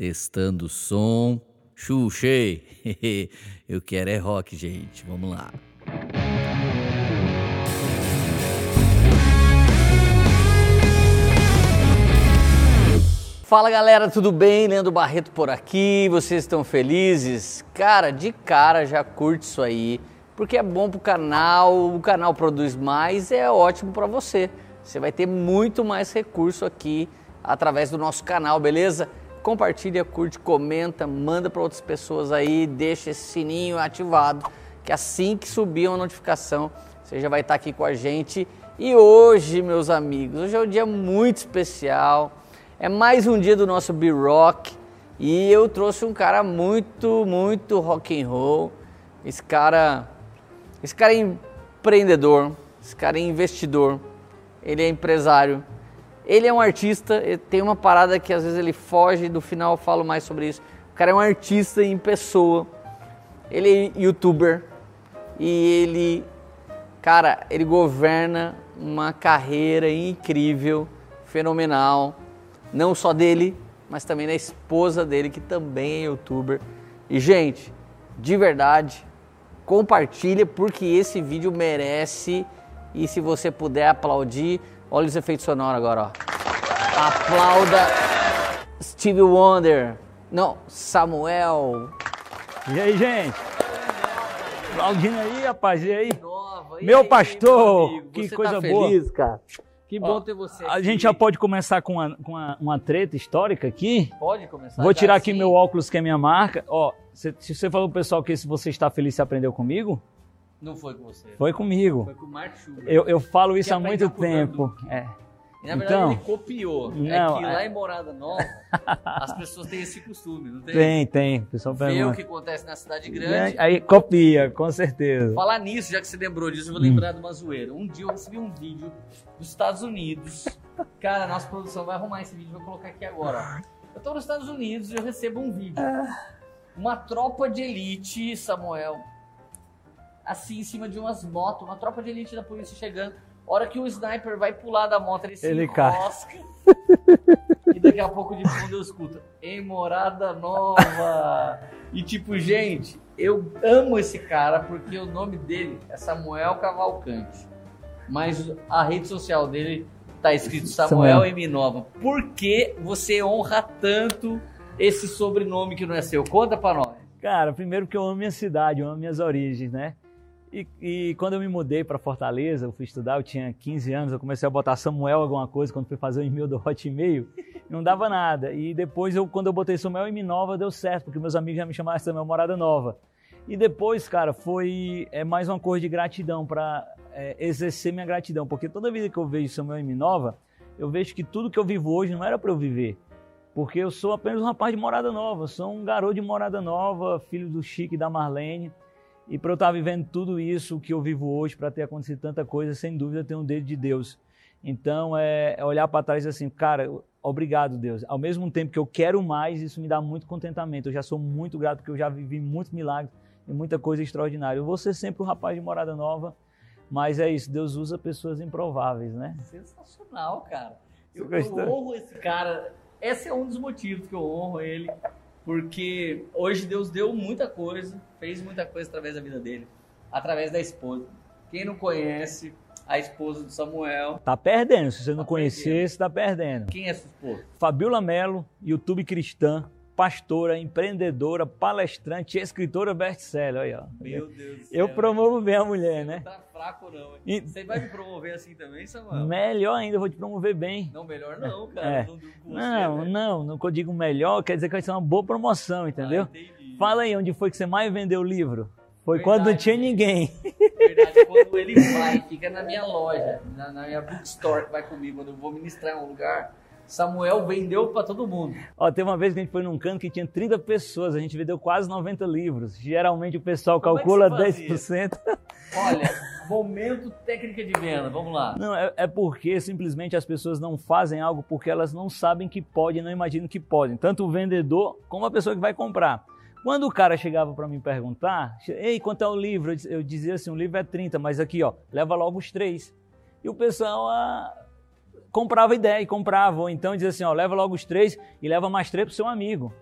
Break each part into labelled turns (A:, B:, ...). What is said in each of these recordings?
A: Testando o som. Xuxei. Eu quero é rock, gente. Vamos lá. Fala galera, tudo bem? Leandro Barreto por aqui. Vocês estão felizes? Cara, de cara já curte isso aí, porque é bom pro canal, o canal produz mais, é ótimo para você. Você vai ter muito mais recurso aqui através do nosso canal, beleza? Compartilha, curte, comenta, manda para outras pessoas aí, deixa esse sininho ativado, que assim que subir uma notificação, você já vai estar aqui com a gente. E hoje, meus amigos, hoje é um dia muito especial é mais um dia do nosso B-Rock e eu trouxe um cara muito, muito rock and roll. Esse cara, esse cara é empreendedor, esse cara é investidor, ele é empresário, ele é um artista, tem uma parada que às vezes ele foge, do final eu falo mais sobre isso. O cara é um artista em pessoa, ele é youtuber e ele, cara, ele governa uma carreira incrível, fenomenal não só dele, mas também da esposa dele, que também é youtuber. E, gente, de verdade, compartilha porque esse vídeo merece. E se você puder aplaudir, olha os efeitos sonoros agora, ó. Aplauda Steve Wonder. Não, Samuel.
B: E aí, gente? Aplaudindo aí, rapaz, e aí? Nova. E meu aí, pastor, meu que coisa tá boa. Feliz, cara.
A: Que bom Ó, ter você aqui.
B: A gente já pode começar com uma, com uma, uma treta histórica aqui?
A: Pode começar.
B: Vou tirar aqui sim. meu óculos, que é minha marca. Ó, se, se você falou pro pessoal que se você está feliz, você aprendeu comigo?
A: Não foi com você.
B: Foi comigo.
A: Foi com o Mark Schubert.
B: Eu, eu falo isso há muito tempo. É.
A: E, na verdade então, ele copiou. É não, é que lá é... em Morada Nova as pessoas têm esse costume, não tem?
B: Tem, tem.
A: Pessoal Vê o que acontece na cidade grande.
B: Aí copia, com certeza.
A: Falar nisso, já que você lembrou disso, eu vou lembrar hum. de uma zoeira. Um dia eu recebi um vídeo dos Estados Unidos. Cara, nossa produção vai arrumar esse vídeo, vou colocar aqui agora. Eu tô nos Estados Unidos e eu recebo um vídeo. Uma tropa de elite, Samuel, assim em cima de umas motos, uma tropa de elite da polícia chegando hora que o sniper vai pular da moto, ele se ele enrosca. e daqui a pouco de fundo eu escuto, em Morada Nova. E tipo, gente, eu amo esse cara porque o nome dele é Samuel Cavalcante. Mas a rede social dele tá escrito Samuel, Samuel. M. Nova. Por que você honra tanto esse sobrenome que não é seu? Conta pra nós.
B: Cara, primeiro que eu amo minha cidade, eu amo minhas origens, né? E, e, quando eu me mudei para Fortaleza, eu fui estudar, eu tinha 15 anos, eu comecei a botar Samuel alguma coisa quando fui fazer o e-mail do Hotmail, não dava nada. E depois, eu, quando eu botei Samuel e Nova, deu certo, porque meus amigos já me chamavam de Samuel Morada Nova. E depois, cara, foi é, mais uma coisa de gratidão, para é, exercer minha gratidão, porque toda vida que eu vejo Samuel e Nova, eu vejo que tudo que eu vivo hoje não era para eu viver. Porque eu sou apenas um rapaz de Morada Nova, sou um garoto de Morada Nova, filho do Chico e da Marlene. E para eu estar vivendo tudo isso que eu vivo hoje, para ter acontecido tanta coisa, sem dúvida tem um dedo de Deus. Então é, é olhar para trás assim, cara, obrigado Deus. Ao mesmo tempo que eu quero mais, isso me dá muito contentamento. Eu já sou muito grato porque eu já vivi muitos milagres e muita coisa extraordinária. Eu vou ser sempre um rapaz de morada nova, mas é isso, Deus usa pessoas improváveis, né?
A: Sensacional, cara. Eu, eu honro esse cara. Esse é um dos motivos que eu honro ele porque hoje Deus deu muita coisa, fez muita coisa através da vida dele, através da esposa. Quem não conhece a esposa do Samuel.
B: Tá perdendo. Se você não tá conhecer, você tá perdendo.
A: Quem é sua esposa?
B: Fabiola Melo, YouTube cristã, pastora, empreendedora, palestrante, escritora best-seller. Aí, ó.
A: Meu Deus do céu.
B: Eu promovo bem a mulher, né?
A: Não tá fraco, não. E... Você vai me promover assim também, Samuel?
B: Melhor ainda, eu vou te promover bem.
A: Não, melhor não, cara.
B: É. Não, não, né? não, não, eu digo melhor, quer dizer que vai ser uma boa promoção, entendeu? Ah, Fala aí, onde foi que você mais vendeu o livro? Foi Verdade, quando não tinha ninguém.
A: Verdade, quando ele vai, fica na minha loja, na, na minha bookstore que vai comigo, quando eu vou ministrar em um lugar Samuel vendeu para todo mundo.
B: Ó, teve uma vez que a gente foi num canto que tinha 30 pessoas, a gente vendeu quase 90 livros. Geralmente o pessoal Como calcula é 10%.
A: Olha, momento técnica de venda, vamos lá.
B: Não, é, é, porque simplesmente as pessoas não fazem algo porque elas não sabem que podem, não imaginam que podem. Tanto o vendedor como a pessoa que vai comprar. Quando o cara chegava para me perguntar, ei, quanto é o livro? Eu dizia assim, o livro é 30, mas aqui, ó, leva logo os três. E o pessoal, ah, comprava ideia e comprava. Ou então dizia assim, ó, leva logo os três e leva mais três pro seu amigo.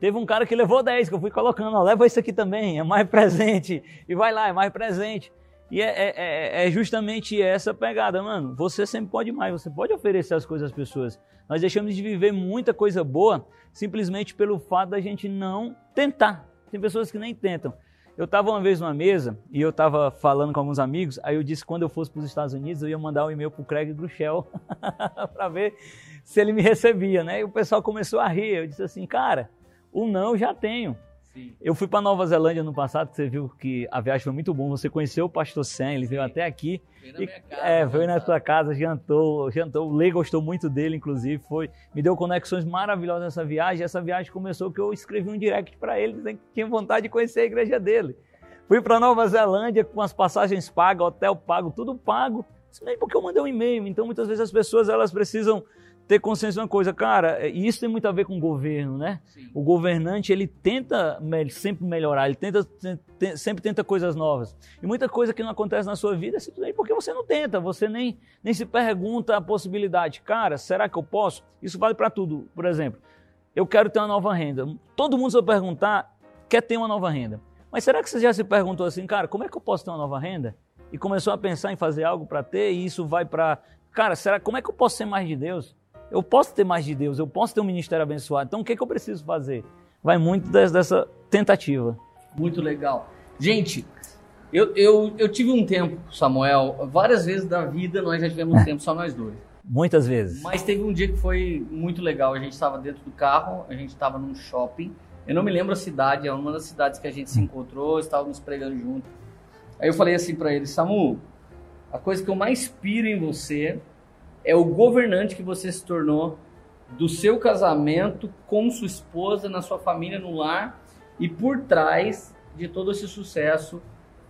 B: Teve um cara que levou 10, que eu fui colocando, ó, leva isso aqui também, é mais presente. E vai lá, é mais presente. E é, é, é, é, justamente essa pegada, mano. Você sempre pode mais, você pode oferecer as coisas às pessoas. Nós deixamos de viver muita coisa boa simplesmente pelo fato da gente não tentar. Tem pessoas que nem tentam. Eu estava uma vez numa mesa e eu estava falando com alguns amigos, aí eu disse que quando eu fosse para os Estados Unidos eu ia mandar um e-mail para o Craig Grushel para ver se ele me recebia, né? E o pessoal começou a rir. Eu disse assim, cara, o não eu já tenho. Sim. Eu fui para Nova Zelândia no passado, você viu que a viagem foi muito boa. Você conheceu o Pastor Sam, ele Sim. veio até aqui. Veio na e, casa, é, veio na sua casa, jantou, jantou. O Lê gostou muito dele, inclusive, foi, me deu conexões maravilhosas nessa viagem. Essa viagem começou que eu escrevi um direct para ele, dizendo que tinha vontade de conhecer a igreja dele. Fui para Nova Zelândia com as passagens pagas, hotel pago, tudo pago. Simplesmente porque eu mandei um e-mail. Então, muitas vezes as pessoas elas precisam ter consciência de uma coisa, cara, é, e isso tem muito a ver com o governo, né? Sim. O governante, ele tenta sempre melhorar, ele tenta, sempre tenta coisas novas. E muita coisa que não acontece na sua vida é simplesmente porque você não tenta, você nem, nem se pergunta a possibilidade. Cara, será que eu posso? Isso vale para tudo. Por exemplo, eu quero ter uma nova renda. Todo mundo, se eu perguntar, quer ter uma nova renda. Mas será que você já se perguntou assim, cara, como é que eu posso ter uma nova renda? E começou a pensar em fazer algo para ter, e isso vai para. Cara, será como é que eu posso ser mais de Deus? Eu posso ter mais de Deus, eu posso ter um ministério abençoado. Então o que, é que eu preciso fazer? Vai muito dessa tentativa.
A: Muito legal. Gente, eu, eu, eu tive um tempo, Samuel, várias vezes da vida nós já tivemos um tempo só nós dois.
B: Muitas vezes.
A: Mas teve um dia que foi muito legal. A gente estava dentro do carro, a gente estava num shopping. Eu não me lembro a cidade, é uma das cidades que a gente se encontrou, estávamos pregando junto. Aí eu falei assim para ele, Samu, a coisa que eu mais piro em você é o governante que você se tornou do seu casamento com sua esposa, na sua família, no lar e por trás de todo esse sucesso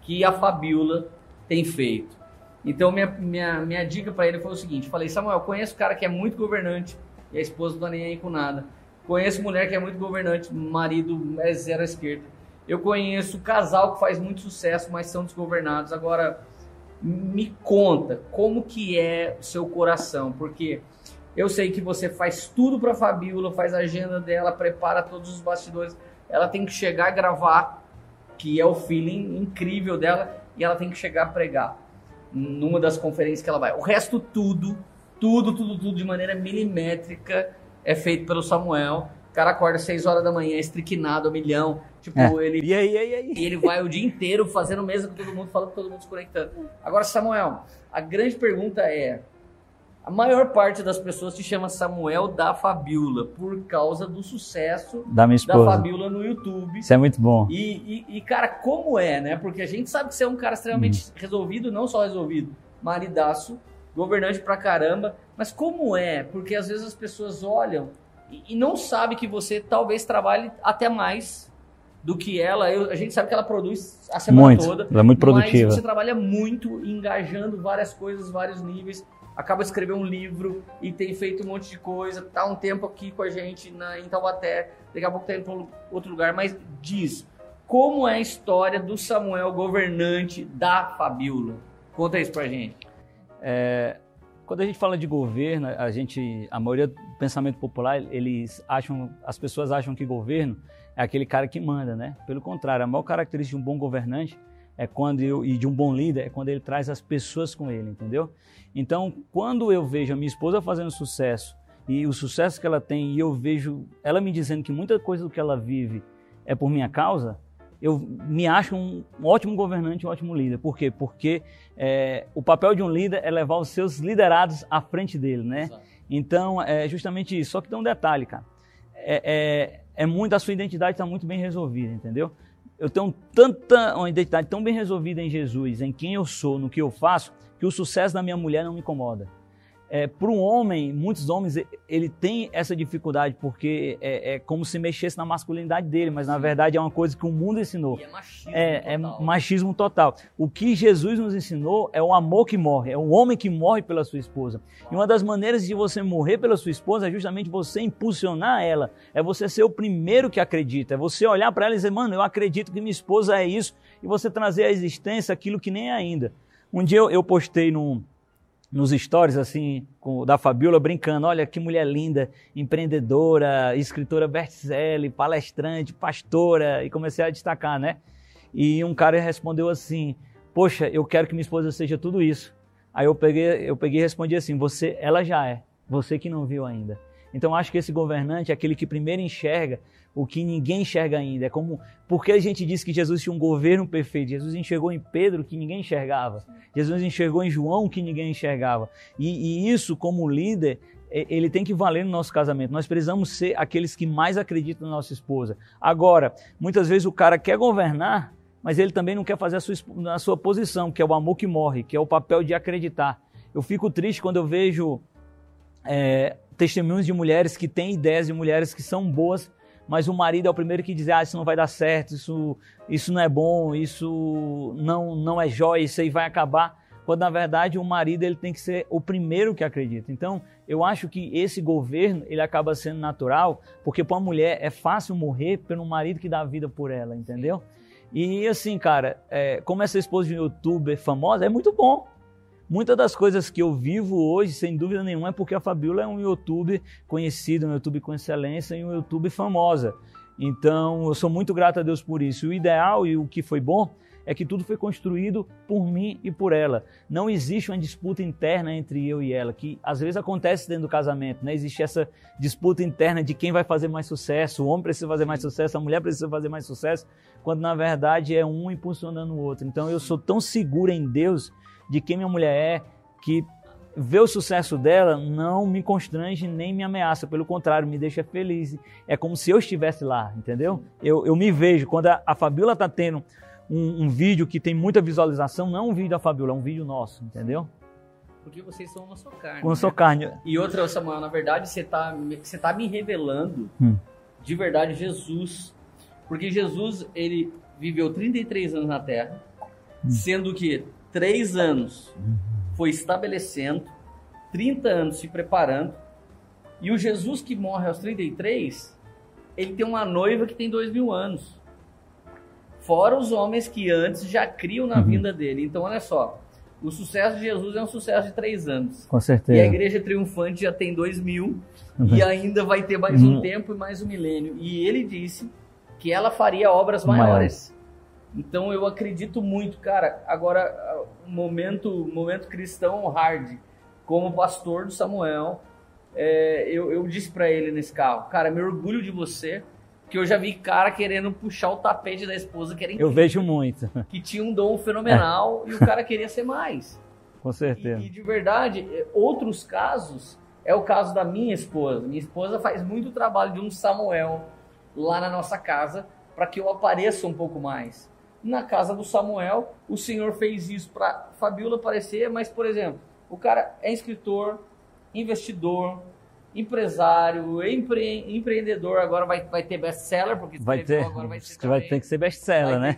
A: que a Fabiola tem feito. Então, minha, minha, minha dica para ele foi o seguinte: falei, Samuel, conheço cara que é muito governante e a esposa não tá nem aí com nada. Conheço mulher que é muito governante, marido é zero à esquerda. Eu conheço casal que faz muito sucesso, mas são desgovernados. Agora, me conta como que é o seu coração, porque eu sei que você faz tudo para a Fabiola, faz a agenda dela, prepara todos os bastidores. Ela tem que chegar a gravar, que é o feeling incrível dela, e ela tem que chegar a pregar numa das conferências que ela vai. O resto tudo, tudo, tudo, tudo de maneira milimétrica é feito pelo Samuel. O cara acorda às 6 horas da manhã, estriquinado, a milhão. Tipo, é. ele.
B: E aí, e aí, e aí?
A: E ele vai o dia inteiro fazendo mesa com todo mundo, falando com todo mundo se conectando. Agora, Samuel, a grande pergunta é: a maior parte das pessoas te chama Samuel da Fabiola por causa do sucesso
B: da, minha esposa.
A: da Fabiola no YouTube.
B: Isso é muito bom.
A: E, e, e, cara, como é, né? Porque a gente sabe que você é um cara extremamente hum. resolvido, não só resolvido, maridaço, governante pra caramba. Mas como é? Porque às vezes as pessoas olham e, não sabe que você talvez trabalhe até mais do que ela. Eu, a gente sabe que ela produz a semana
B: muito,
A: toda.
B: Ela é muito produtiva.
A: Mas você trabalha muito, engajando várias coisas, vários níveis. Acaba de escrever um livro e tem feito um monte de coisa. Tá um tempo aqui com a gente na, em Taubaté. Daqui a pouco tá indo para outro lugar. Mas diz, como é a história do Samuel governante da Fabiola? Conta isso pra gente.
B: É, quando a gente fala de governo, a gente, a maioria pensamento popular, eles acham, as pessoas acham que governo é aquele cara que manda, né? Pelo contrário, a maior característica de um bom governante é quando eu, e de um bom líder é quando ele traz as pessoas com ele, entendeu? Então, quando eu vejo a minha esposa fazendo sucesso e o sucesso que ela tem e eu vejo ela me dizendo que muita coisa do que ela vive é por minha causa, eu me acho um, ótimo governante, um ótimo líder. Por quê? Porque é, o papel de um líder é levar os seus liderados à frente dele, né? Exato. Então, é justamente isso. Só que tem um detalhe, cara. É, é, é muito, a sua identidade está muito bem resolvida, entendeu? Eu tenho tanta, uma identidade tão bem resolvida em Jesus, em quem eu sou, no que eu faço, que o sucesso da minha mulher não me incomoda é, para um homem, muitos homens, ele tem essa dificuldade porque é, é, como se mexesse na masculinidade dele, mas na verdade é uma coisa que o mundo ensinou.
A: E é machismo
B: é,
A: é total.
B: É machismo total. O que Jesus nos ensinou é o amor que morre, é o homem que morre pela sua esposa. E uma das maneiras de você morrer pela sua esposa é justamente você impulsionar ela, é você ser o primeiro que acredita, é você olhar para ela e dizer, mano, eu acredito que minha esposa é isso, e você trazer à existência aquilo que nem é ainda. Um dia eu, eu postei num nos stories assim com, da Fabiola brincando, olha que mulher linda, empreendedora, escritora best-seller, palestrante, pastora e comecei a destacar, né? E um cara respondeu assim: "Poxa, eu quero que minha esposa seja tudo isso". Aí eu peguei, eu peguei e respondi assim: "Você, ela já é, você que não viu ainda". Então acho que esse governante é aquele que primeiro enxerga o que ninguém enxerga ainda. É como porque a gente disse que Jesus tinha um governo perfeito. Jesus enxergou em Pedro que ninguém enxergava. Jesus enxergou em João que ninguém enxergava. E, e isso, como líder, ele tem que valer no nosso casamento. Nós precisamos ser aqueles que mais acreditam na nossa esposa. Agora, muitas vezes o cara quer governar, mas ele também não quer fazer a sua, sua posição, que é o amor que morre, que é o papel de acreditar. Eu fico triste quando eu vejo é, testemunhos de mulheres que têm ideias de mulheres que são boas, mas o marido é o primeiro que diz: ah, isso não vai dar certo, isso, isso não é bom, isso não, não é jóia, isso aí vai acabar. Quando na verdade o marido ele tem que ser o primeiro que acredita. Então eu acho que esse governo ele acaba sendo natural, porque para uma mulher é fácil morrer pelo marido que dá a vida por ela, entendeu? E assim, cara, é, como essa esposa de um youtuber famosa, é muito bom. Muitas das coisas que eu vivo hoje, sem dúvida nenhuma, é porque a Fabiola é um YouTube conhecido, um YouTube com excelência e um YouTube famosa. Então, eu sou muito grato a Deus por isso. O ideal e o que foi bom é que tudo foi construído por mim e por ela. Não existe uma disputa interna entre eu e ela, que às vezes acontece dentro do casamento, né? Existe essa disputa interna de quem vai fazer mais sucesso, o homem precisa fazer mais sucesso, a mulher precisa fazer mais sucesso, quando na verdade é um impulsionando o outro. Então eu sou tão seguro em Deus de quem minha mulher é, que ver o sucesso dela não me constrange nem me ameaça, pelo contrário, me deixa feliz. É como se eu estivesse lá, entendeu? Eu, eu me vejo, quando a, a Fabiola está tendo um, um, vídeo que tem muita visualização, não é um vídeo da Fabiola, é um vídeo nosso, entendeu?
A: Porque vocês são uma só carne.
B: Uma né? só carne.
A: E outra, Samuel, na verdade, você está você tá me revelando hum. de verdade Jesus. Porque Jesus, ele viveu 33 anos na Terra, hum. sendo que três anos foi estabelecendo, 30 anos se preparando, e o Jesus que morre aos 33, ele tem uma noiva que tem dois mil anos. Fora os homens que antes já criam na uhum. vinda dele. Então, olha só, o sucesso de Jesus é um sucesso de três anos.
B: Com certeza.
A: E a igreja triunfante já tem dois mil uhum. e ainda vai ter mais um uhum. tempo e mais um milênio. E ele disse que ela faria obras maiores. Então eu acredito muito, cara. Agora, momento, momento cristão hard, como pastor do Samuel, é, eu, eu disse para ele nesse carro, cara, me orgulho de você, que eu já vi cara querendo puxar o tapete da esposa, que era
B: Eu vejo muito.
A: Que tinha um dom fenomenal é. e o cara queria ser mais.
B: Com certeza.
A: E, e de verdade, é, outros casos, é o caso da minha esposa. Minha esposa faz muito trabalho de um Samuel lá na nossa casa para que eu apareça um pouco mais na casa do Samuel, o Senhor fez isso para Fabiola aparecer, mas, por exemplo, o cara é escritor, investidor, empresário, empre, empreendedor, agora vai, vai ter best-seller, porque
B: vai ter, agora vai, ter vai ter que ser best-seller, né?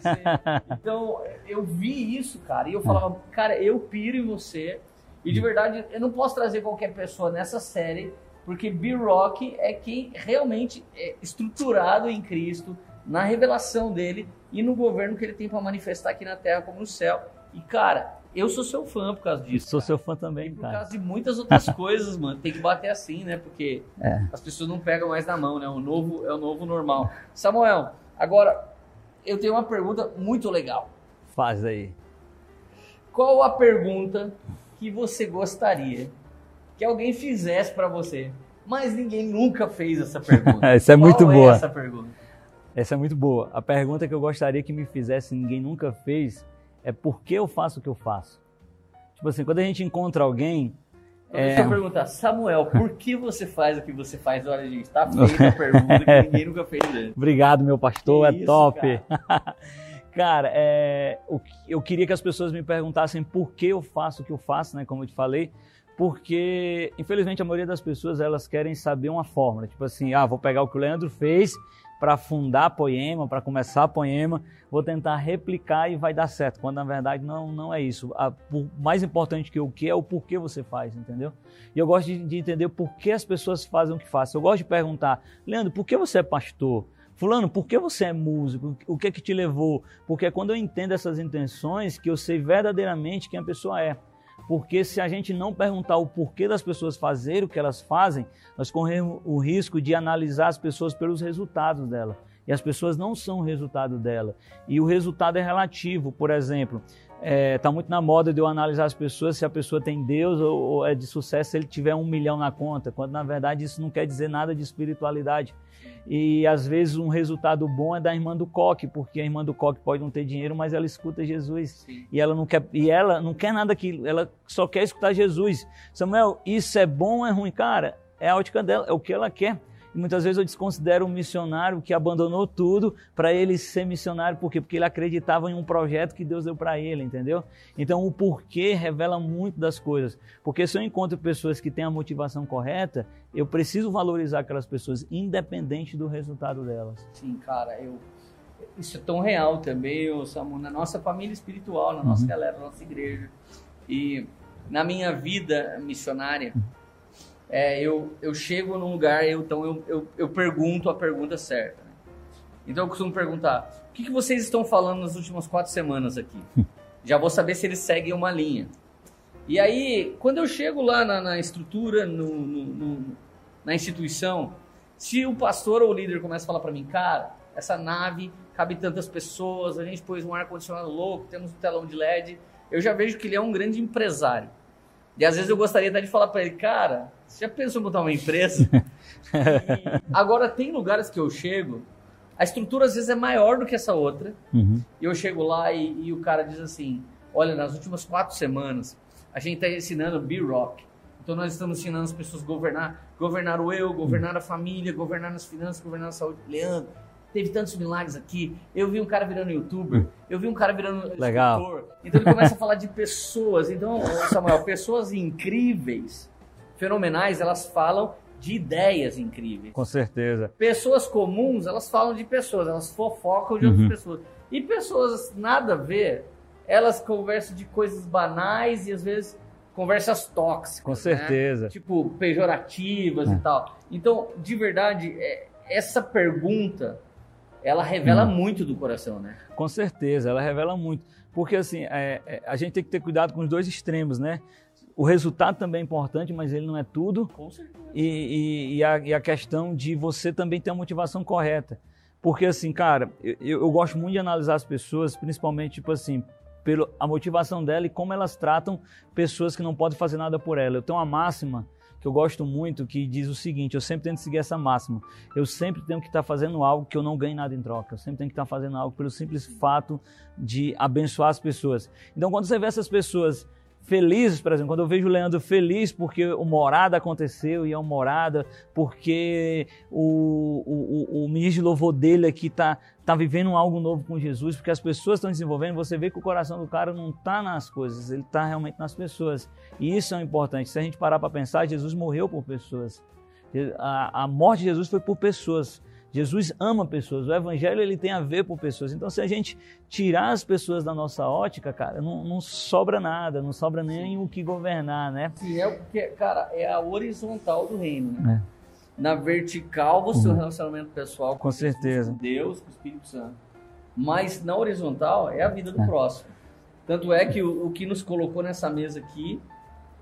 A: Então, eu vi isso, cara, e eu falava, cara, eu piro em você, e de verdade, eu não posso trazer qualquer pessoa nessa série, porque B-Rock é quem realmente é estruturado em Cristo, na revelação dele e no governo que ele tem para manifestar aqui na terra como no céu. E cara, eu sou seu fã por causa disso.
B: Sou
A: cara.
B: seu fã também,
A: e por
B: cara.
A: causa de muitas outras coisas, mano. Tem que bater assim, né? Porque é. as pessoas não pegam mais na mão, né? O novo é o novo normal. Samuel, agora eu tenho uma pergunta muito legal.
B: Faz aí.
A: Qual a pergunta que você gostaria que alguém fizesse para você? Mas ninguém nunca fez essa pergunta.
B: Essa é
A: Qual
B: muito
A: é
B: boa.
A: essa pergunta?
B: Essa é muito boa. A pergunta que eu gostaria que me fizesse, ninguém nunca fez, é por que eu faço o que eu faço? Tipo assim, quando a gente encontra alguém.
A: Então, é... Deixa eu perguntar, Samuel, por que você faz o que você faz? Olha, gente, tá feita a pergunta que ninguém nunca fez antes.
B: Obrigado, meu pastor, que é isso, top. Cara, cara é, eu queria que as pessoas me perguntassem por que eu faço o que eu faço, né? Como eu te falei porque infelizmente a maioria das pessoas elas querem saber uma fórmula, tipo assim, ah, vou pegar o que o Leandro fez para fundar Poema, para começar Poema, vou tentar replicar e vai dar certo, quando na verdade não, não é isso. A, por, mais importante que o que é o porquê você faz, entendeu? E eu gosto de, de entender por que as pessoas fazem o que fazem. Eu gosto de perguntar, Leandro, por que você é pastor? Fulano, por que você é músico? O que é que te levou? Porque é quando eu entendo essas intenções que eu sei verdadeiramente quem a pessoa é. Porque se a gente não perguntar o porquê das pessoas fazerem o que elas fazem, nós corremos o risco de analisar as pessoas pelos resultados dela. E as pessoas não são o resultado dela. E o resultado é relativo. Por exemplo, está é, tá muito na moda de eu analisar as pessoas se a pessoa tem Deus ou, ou, é de sucesso se ele tiver um milhão na conta, quando na verdade isso não quer dizer nada de espiritualidade. E às vezes um resultado bom é da irmã do coque, porque a irmã do coque pode não ter dinheiro, mas ela escuta Jesus. Sim. E ela não quer e ela não quer nada que ela só quer escutar Jesus. Samuel, isso é bom ou é ruim, cara? É a ótica dela, é o que ela quer. Muitas vezes eu desconsidero um missionário que abandonou tudo para ele ser missionário. Por quê? Porque ele acreditava em um projeto que Deus deu para ele, entendeu? Então o porquê revela muito das coisas. Porque se eu encontro pessoas que têm a motivação correta, eu preciso valorizar aquelas pessoas, independente do resultado delas.
A: Sim, cara, eu. Isso é tão real também, Samu, na nossa família espiritual, na nossa uhum. galera, na nossa igreja. E na minha vida missionária, é, eu, eu chego num lugar, eu, então eu, eu, eu pergunto a pergunta certa. Né? Então eu costumo perguntar: o que, que vocês estão falando nas últimas quatro semanas aqui? Já vou saber se eles seguem uma linha. E aí, quando eu chego lá na, na estrutura, no, no, no, na instituição, se o pastor ou o líder começa a falar para mim, cara, essa nave cabe tantas pessoas, a gente pôs um ar-condicionado louco, temos um telão de LED, eu já vejo que ele é um grande empresário. E às vezes eu gostaria até de falar para ele, cara, você já pensou em botar uma empresa? Agora, tem lugares que eu chego, a estrutura às vezes é maior do que essa outra, uhum. e eu chego lá e, e, o cara diz assim, olha, nas últimas quatro semanas, a gente está ensinando B-Rock. Então nós estamos ensinando as pessoas a governar, governar o eu, governar a família, governar as finanças, governar a saúde. Leandro, teve tantos milagres aqui. Eu vi um cara virando youtuber, eu vi um cara virando
B: Legal. escritor.
A: Então ele começa a falar de pessoas. Então, Samuel, pessoas incríveis, fenomenais, elas falam de ideias incríveis.
B: Com certeza.
A: Pessoas comuns, elas falam de pessoas, elas fofocam de uhum. outras pessoas. E pessoas nada a ver, elas conversam de coisas banais e às vezes conversas tóxicas.
B: Com certeza.
A: Né? Tipo, pejorativas é. e tal. Então, de verdade, é, essa pergunta ela revela hum. muito do coração, né?
B: Com certeza, ela revela muito. Porque assim, é, é, a gente tem que ter cuidado com os dois extremos, né? O resultado também é importante, mas ele não é tudo.
A: Com certeza.
B: E, e, e, a, e a, questão de você também ter a motivação correta. Porque assim, cara, eu, eu gosto muito de analisar as pessoas, principalmente, tipo assim, pela a motivação dela e como elas tratam pessoas que não podem fazer nada por ela. Eu tenho uma máxima que eu gosto muito, que diz o seguinte: eu sempre tento seguir essa máxima. Eu sempre tenho que estar fazendo algo que eu não ganhe nada em troca. Eu sempre tenho que estar fazendo algo pelo simples fato de abençoar as pessoas. Então, quando você vê essas pessoas felizes, por exemplo, quando eu vejo o Leandro feliz porque o morada aconteceu e é uma morada, porque o, o, o ministro de louvor dele aqui está tá vivendo algo novo com Jesus, porque as pessoas estão desenvolvendo, você vê que o coração do cara não está nas coisas, ele está realmente nas pessoas. E isso é importante. Se a gente parar para pensar, Jesus morreu por pessoas. A, a morte de Jesus foi por pessoas. Jesus ama pessoas, o evangelho ele tem a ver com pessoas. Então, se a gente tirar as pessoas da nossa ótica, cara, não, não sobra nada, não sobra nem Sim. o que governar, né?
A: Sim, é porque, cara, é a horizontal do reino, né? É. Na vertical, você uhum. o relacionamento pessoal
B: com, certeza.
A: com Deus, com o Espírito Santo. Mas na horizontal é a vida do é. próximo. Tanto é que o, o que nos colocou nessa mesa aqui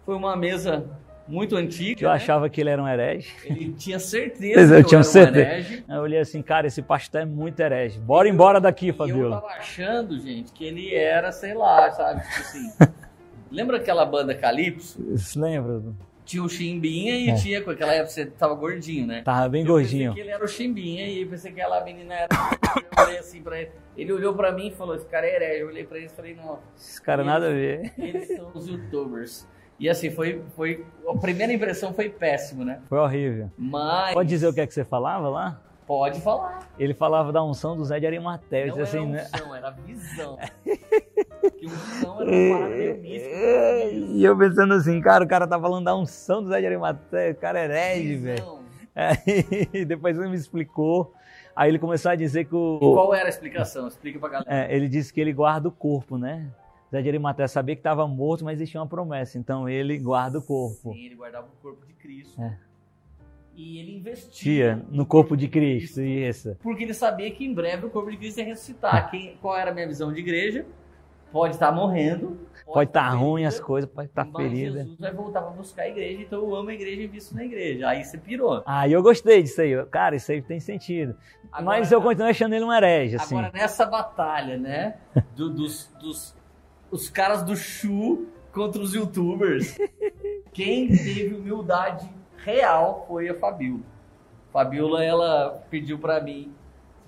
A: foi uma mesa muito antiga.
B: Eu né? achava que ele era um herege.
A: Ele tinha certeza
B: eu que eu era certeza. um herege. Eu olhei assim, cara, esse pastor é muito herege. Bora embora daqui, Fabiola.
A: Eu tava achando, gente, que ele era, sei lá, sabe? Tipo assim. lembra aquela banda Calypso?
B: Lembro.
A: Tinha o Chimbinha e é. tinha, com aquela época você tava gordinho, né?
B: Tava bem eu gordinho.
A: Pensei que ele era o Chimbinha e pensei que aquela menina era. eu olhei assim pra ele. Ele olhou pra mim e falou: Esse cara é herege. Eu olhei pra ele e falei: Não.
B: Esse cara eles, nada a ver.
A: Eles são os youtubers. E assim, foi, foi. A primeira impressão foi péssimo, né?
B: Foi horrível.
A: Mas.
B: Pode dizer o que é que você falava lá?
A: Pode falar.
B: Ele falava da unção do Zé de Arimateia.
A: Não era
B: assim,
A: né? unção, né? era visão. unção era parada meio
B: E eu pensando assim, cara, o cara tá falando da unção do Zé de Arimateia, o cara é herege, velho. Aí depois ele me explicou. Aí ele começou a dizer que o.
A: E qual era a explicação? Explica pra galera.
B: É, ele disse que ele guarda o corpo, né? Zé de Arimateia sabia que estava morto, mas existia uma promessa. Então ele guarda o corpo.
A: Sim, ele guardava o corpo de Cristo.
B: É.
A: E ele investia
B: no corpo de Cristo, isso.
A: Porque ele sabia que em breve o corpo de Cristo ia ressuscitar. Quem, qual era a minha visão de igreja? Pode estar morrendo.
B: Pode estar
A: tá
B: ruim
A: ferida,
B: as coisas, pode estar
A: mas
B: ferida.
A: Jesus vai voltar para buscar a igreja, então eu amo a igreja e visto na igreja. Aí você pirou.
B: Ah, eu gostei disso aí. Cara, isso aí tem sentido.
A: Agora-
B: Mas eu continuo achando ele um herege, assim.
A: Agora, nessa batalha, né? do- dos, dos os caras do Chu contra os youtubers, quem teve humildade real foi a Fabiola. Fabiola, ela pediu pra mim,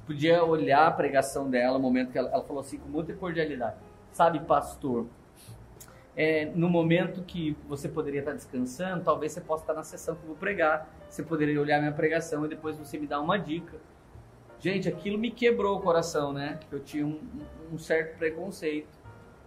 A: podia olhar a pregação dela, o momento que ela, ela falou assim, com muita cordialidade. Sabe, pastor, é, no momento que você poderia estar descansando, talvez você possa estar na sessão que eu vou pregar. Você poderia olhar minha pregação e depois você me dar uma dica. Gente, aquilo me quebrou o coração, né? Eu tinha um, um certo preconceito.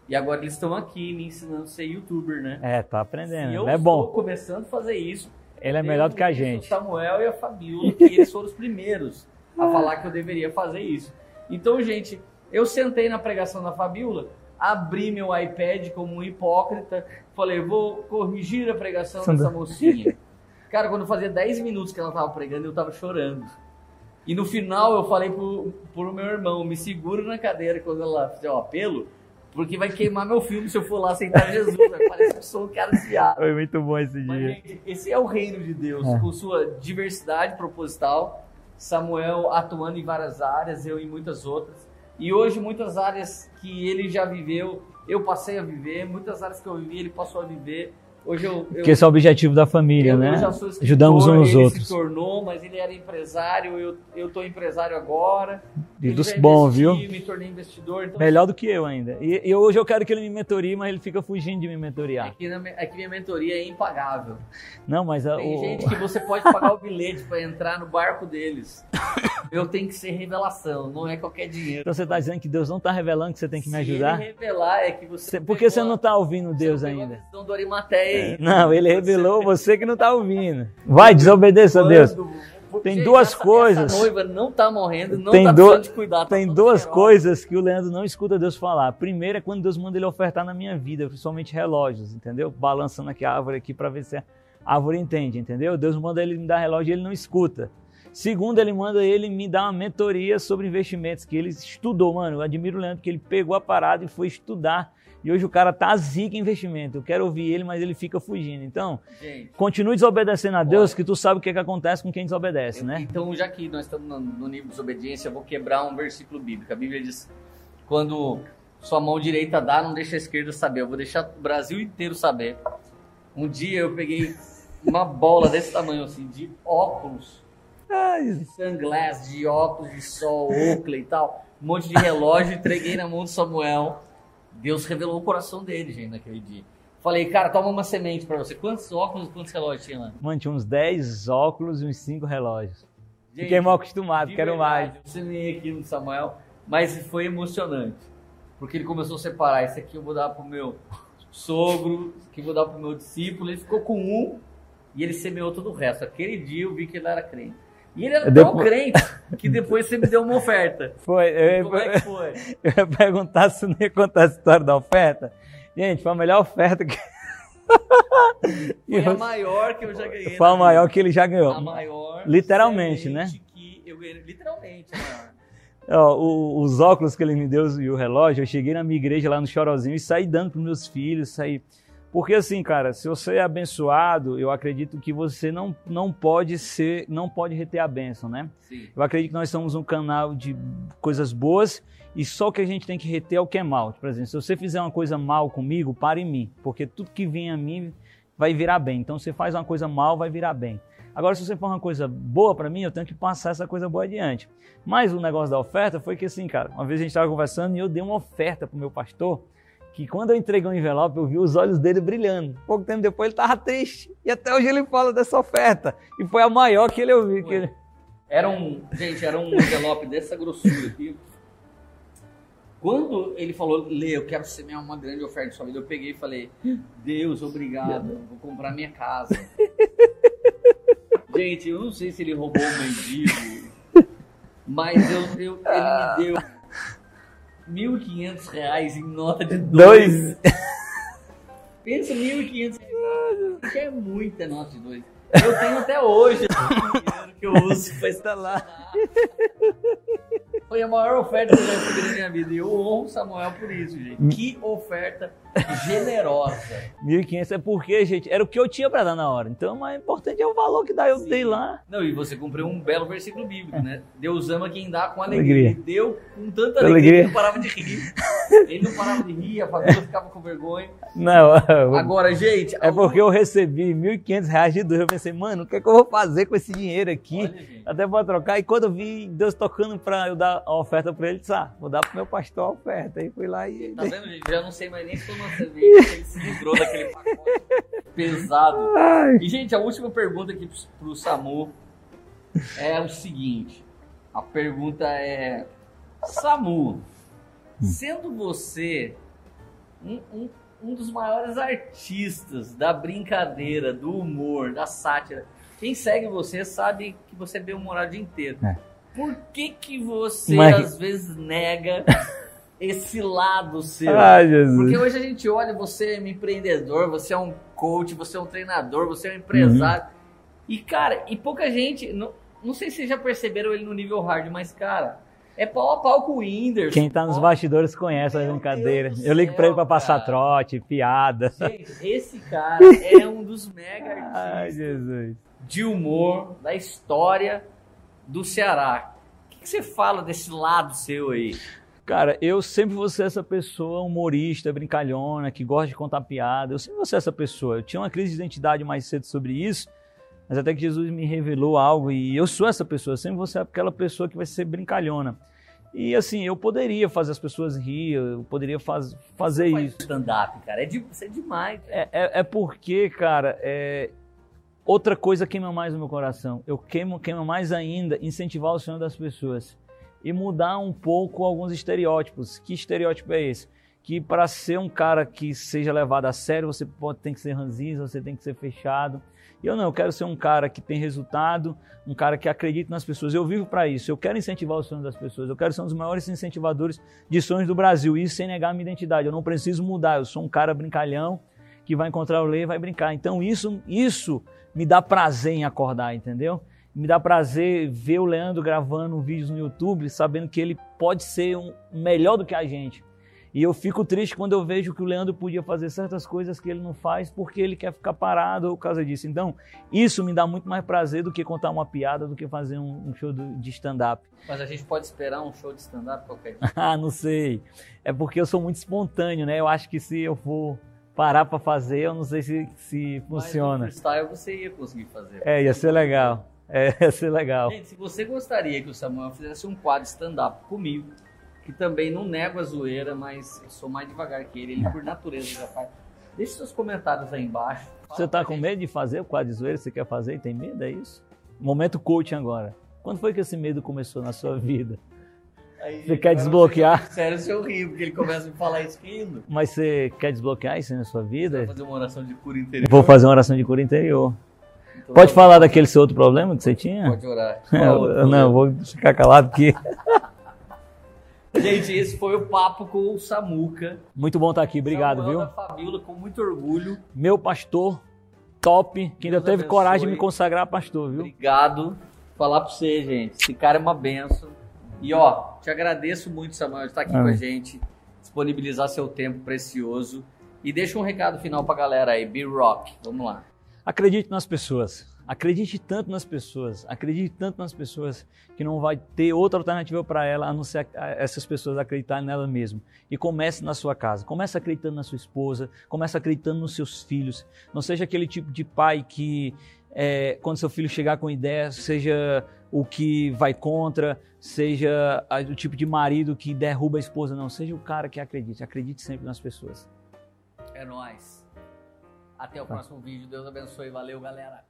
A: E agora eles estão aqui me ensinando a ser youtuber, né?
B: É, tá aprendendo.
A: eu
B: É
A: estou
B: bom.
A: começando a fazer isso.
B: Ele é melhor do que a gente.
A: O Samuel e a Fabiola, que eles foram os primeiros a falar que eu deveria fazer isso. Então, gente, eu sentei na pregação da Fabiola, abri meu iPad como um hipócrita, falei, vou corrigir a pregação
B: Sandra.
A: dessa mocinha. Cara, quando fazia 10 minutos que ela tava pregando, eu tava chorando. E no final eu falei pro, pro meu irmão, me segura na cadeira quando ela fizer o apelo, porque vai queimar meu filme se eu for lá sentar Jesus. Vai parecer que eu sou um cara desviado.
B: Foi muito bom esse
A: Mas,
B: dia.
A: gente, esse é o reino de Deus,
B: É.
A: com sua diversidade proposital. Samuel atuando em várias áreas, eu em muitas outras. E hoje, muitas áreas que ele já viveu, eu passei a viver. Muitas áreas que eu vivi, ele passou a viver. Hoje eu. eu
B: Porque esse é o objetivo da família,
A: eu,
B: né?
A: escritor,
B: Ajudamos uns aos
A: ele
B: outros.
A: se tornou, mas ele era empresário, eu, eu tô empresário agora.
B: E dos bons, viu?
A: Me tornei investidor. Então,
B: Melhor do que eu ainda. E, e hoje eu quero que ele me mentorie, mas ele fica fugindo de me mentorear.
A: aqui, na, aqui minha mentoria é impagável.
B: Não, mas a-
A: Tem
B: o-
A: gente que você pode pagar o bilhete para entrar no barco deles. Eu tenho que ser revelação, não é qualquer dinheiro.
B: Então você está dizendo que Deus não está revelando que você tem que me
A: Se
B: ajudar?
A: ele revelar é que você.
B: Por que você não está ouvindo Deus ainda?
A: A visão do Arimateia aí.
B: Não, ele revelou você que não está ouvindo. Vai, desobedeça a Deus. Tem
A: Gente,
B: duas
A: essa-
B: coisas.
A: Essa noiva não tá morrendo, não
B: Tem
A: tá precisando de cuidar. tá
B: Tem duas coisas que o Leandro não escuta Deus falar. Primeiro é quando Deus manda ele ofertar na minha vida, principalmente relógios, entendeu? Balançando aqui a árvore aqui para ver se a árvore entende, entendeu? Deus manda ele me dar relógio e ele não escuta. Segundo, ele manda ele me dar uma mentoria sobre investimentos, que ele estudou, mano. Eu admiro o Leandro, que ele pegou a parada e foi estudar. E hoje o cara tá zica em investimento. Eu quero ouvir ele, mas ele fica fugindo. Então,
A: Gente,
B: continue desobedecendo a Deus, que tu sabe o que, que acontece com quem desobedece,
A: eu-
B: né?
A: então já que nós estamos no, no nível de desobediência, eu vou quebrar um versículo bíblico. A Bíblia diz: quando sua mão direita dá, não deixa a esquerda saber. Eu vou deixar o Brasil inteiro saber. Um dia eu peguei uma bola desse tamanho assim, de óculos. de sunglass, de óculos de sol, Oakley e tal, um monte de relógio, entreguei na mão de Samuel. Deus revelou o coração dele, gente, naquele dia. Falei, cara, toma uma semente pra você. Quantos óculos, quantos relógios tinha lá?
B: Mano, tinha uns 10 óculos e uns 5 relógios.
A: Gente,
B: Fiquei mal acostumado, quero
A: verdade,
B: mais.
A: Eu ensinei aqui no Samuel, mas foi emocionante. Porque ele começou a separar. Esse aqui eu vou dar pro meu sogro, esse aqui eu vou dar pro meu discípulo. Ele ficou com um e ele semeou todo o resto. Aquele dia eu vi que ele era crente. E ele era tão
B: Depois-
A: crente que depois você me deu uma oferta.
B: Foi, eu,
A: Como é que foi?
B: eu ia perguntar se não ia contar a história da oferta. Gente, foi a melhor oferta que.
A: Foi a maior que eu já ganhei.
B: Foi a maior
A: vida.
B: que ele já ganhou.
A: A maior.
B: Literalmente,
A: semente Que eu ganhei. Literalmente, maior.
B: Ó, o- os óculos que ele me deu e o relógio, eu cheguei na minha igreja lá no Chorozinho e saí dando para meus filhos, saí. Porque assim, cara, se você é abençoado, eu acredito que você não, não pode ser, não pode reter a bênção, né?
A: Sim.
B: Eu acredito que nós somos um canal de coisas boas e só o que a gente tem que reter é o que é mal. Por exemplo, se você fizer uma coisa mal comigo, para em mim, porque tudo que vem a mim vai virar bem. Então, você faz uma coisa mal, vai virar bem. Agora, se você for uma coisa boa para mim, eu tenho que passar essa coisa boa adiante. Mas o negócio da oferta foi que assim, cara, uma vez a gente estava conversando e eu dei uma oferta pro meu pastor, que quando eu entreguei o envelope, eu vi os olhos dele brilhando. Pouco tempo depois ele estava triste. E até hoje ele fala dessa oferta. E foi a maior que ele ouviu. Que ele...
A: Era um. Gente, era um envelope dessa grossura aqui. Quando ele falou, Lê, eu quero semear uma grande oferta de sua vida, eu peguei e falei, Deus, obrigado, vou comprar minha casa. Gente, eu não sei se ele roubou o mendigo, mas eu, eu- ele me deu 1.500 reais em nota de dois.
B: Dois.
A: Pensa 1.500 reais, que é muita nota de dois. Eu tenho até hoje que eu uso pra estar lá. Foi a maior oferta que eu já recebi na minha vida. E eu honro o Samuel por isso, gente. Que oferta generosa.
B: 1.500 é porque, gente, era o que eu tinha para dar na hora. Então, o mais importante é o valor que dá, eu Sim. dei lá.
A: Não, e você cumpriu um belo versículo bíblico, né? Deus ama quem dá com alegria. alegria. Deu com tanta alegria, alegria que ele não parava de rir. Ele não parava de rir, a família ficava com vergonha.
B: Não,
A: agora, gente.
B: É porque eu recebi 1.500 reais de Deus. Eu pensei, mano, o que é que eu vou fazer com esse dinheiro aqui? Olha, Até pra trocar. E quando eu vi Deus tocando pra eu dar a oferta pra ele, disse, ah, vou dar pro meu pastor a oferta. Aí fui lá e.
A: Tá vendo, gente? Já não sei mais nem se tomar cerveja. Ele se livrou daquele pacote pesado. Ai. E, gente, a última pergunta aqui pro Samu é o seguinte. A pergunta é: Samu, sendo você um, um, um dos maiores artistas da brincadeira, do humor, da sátira, quem segue você sabe que você é bem humorado o dia inteiro. É. Por que que você Mas... às vezes nega esse lado seu?
B: Ai, Jesus.
A: Porque hoje a gente olha, você é um empreendedor, você é um coach, você é um treinador, você é um empresário. Uhum. E cara, e pouca gente, não, não sei se vocês já perceberam ele no nível hard, mas cara, é pau a pau com o Whindersson.
B: Quem tá nos bastidores conhece a brincadeira. Eu ligo pra ele pra passar cara. trote, piada.
A: Gente, esse cara é um dos mega artistas Ai, Jesus. de humor da história do Ceará. O que, que você fala desse lado seu aí?
B: Cara, eu sempre vou ser essa pessoa humorista, brincalhona, que gosta de contar piada. Eu sempre vou ser essa pessoa. Eu tinha uma crise de identidade mais cedo sobre isso, mas até que Jesus me revelou algo e eu sou essa pessoa. Sempre vou ser aquela pessoa que vai ser brincalhona. E assim, eu poderia fazer as pessoas rir, eu poderia faz, fazer Você isso.
A: stand-up, cara, é, de, é demais.
B: É, é, é, porque, cara, é, outra coisa queima mais no meu coração. Eu queimo, queima mais ainda incentivar o sonho das pessoas e mudar um pouco alguns estereótipos. Que estereótipo é esse? Que para ser um cara que seja levado a sério, você pode, tem que ser ranzinza, você tem que ser fechado. Eu não, eu quero ser um cara que tem resultado, um cara que acredita nas pessoas. Eu vivo para isso. Eu quero incentivar os sonhos das pessoas. Eu quero ser um dos maiores incentivadores de sonhos do Brasil. Isso sem negar a minha identidade. Eu não preciso mudar. Eu sou um cara brincalhão que vai encontrar o lei e vai brincar. Então isso, isso me dá prazer em acordar, entendeu? Me dá prazer ver o Leandro gravando vídeos no YouTube, sabendo que ele pode ser um melhor do que a gente. E eu fico triste quando eu vejo que o Leandro podia fazer certas coisas que ele não faz porque ele quer ficar parado por causa disso. Então, isso me dá muito mais prazer do que contar uma piada, do que fazer um, um show de stand-up.
A: Mas a gente pode esperar um show de stand-up qualquer
B: dia? ah, não sei. É porque eu sou muito espontâneo, né? Eu acho que se eu for parar para fazer, eu não sei se, se funciona.
A: Mas freestyle você ia conseguir fazer.
B: É, ia ser legal. É, ia ser legal.
A: Gente, se você gostaria que o Samuel fizesse um quadro stand-up comigo, que também não nego a zoeira, mas eu sou mais devagar que ele, ele por natureza já faz. Deixe seus comentários aí embaixo.
B: Você está com medo de fazer o quadro de zoeira? Você quer fazer e tem medo? É isso? Momento coaching agora. Quando foi que esse medo começou na sua vida? Aí, você quer desbloquear?
A: Sério, se eu rio, porque ele começa a me falar isso rindo.
B: Mas você quer desbloquear isso na sua vida?
A: Vai fazer uma oração de cura interior?
B: Vou fazer uma oração de cura interior. Então, Pode falar daquele seu outro problema que você tinha?
A: Pode orar.
B: não, vou ficar calado aqui.
A: Gente, esse foi o papo com o Samuca.
B: Muito bom estar aqui, obrigado,
A: Samuel
B: viu?
A: Da Fabíola, com muito orgulho.
B: Meu pastor, top, que ainda Deus teve abençoe. coragem de me consagrar pastor, viu?
A: Obrigado. Falar pra você, gente. Esse cara é uma benção. E ó, te agradeço muito, Samuel, de estar aqui com a gente, disponibilizar seu tempo precioso. E deixa um recado final pra galera aí, B-Rock. Vamos lá.
B: Acredite nas pessoas. Acredite tanto nas pessoas, acredite tanto nas pessoas que não vai ter outra alternativa para ela a não ser essas pessoas acreditarem nela mesmo. E comece na sua casa, comece acreditando na sua esposa, comece acreditando nos seus filhos. Não seja aquele tipo de pai que é, quando seu filho chegar com ideia, seja o que vai contra, seja o tipo de marido que derruba a esposa, não. Seja o cara que acredite, acredite sempre nas pessoas.
A: É nóis. Até o tá. próximo vídeo. Deus abençoe. Valeu, galera.